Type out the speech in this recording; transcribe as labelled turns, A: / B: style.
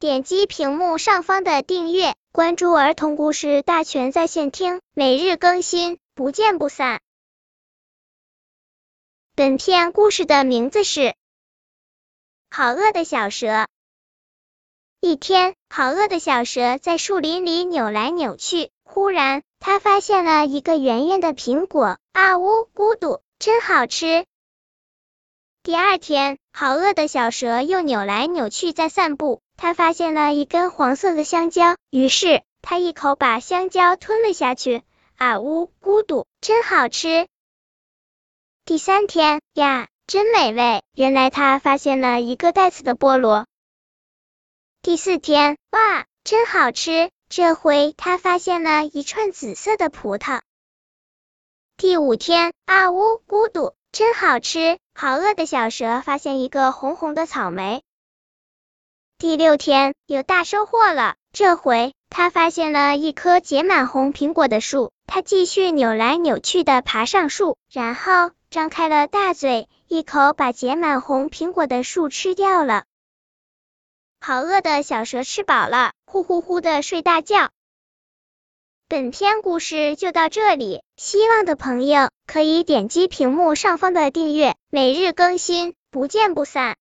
A: 点击屏幕上方的订阅，关注儿童故事大全在线听，每日更新，不见不散。本片故事的名字是《好饿的小蛇》。一天，好饿的小蛇在树林里扭来扭去，忽然，它发现了一个圆圆的苹果，啊呜，咕嘟，真好吃！第二天，好饿的小蛇又扭来扭去在散步，他发现了一根黄色的香蕉，于是他一口把香蕉吞了下去，啊呜，咕嘟，真好吃！第三天呀，真美味！原来他发现了一个带刺的菠萝。第四天，哇，真好吃！这回他发现了一串紫色的葡萄。第五天，啊呜，咕嘟。真好吃！好饿的小蛇发现一个红红的草莓。第六天有大收获了，这回它发现了一棵结满红苹果的树。它继续扭来扭去的爬上树，然后张开了大嘴，一口把结满红苹果的树吃掉了。好饿的小蛇吃饱了，呼呼呼的睡大觉。本篇故事就到这里，希望的朋友可以点击屏幕上方的订阅，每日更新，不见不散。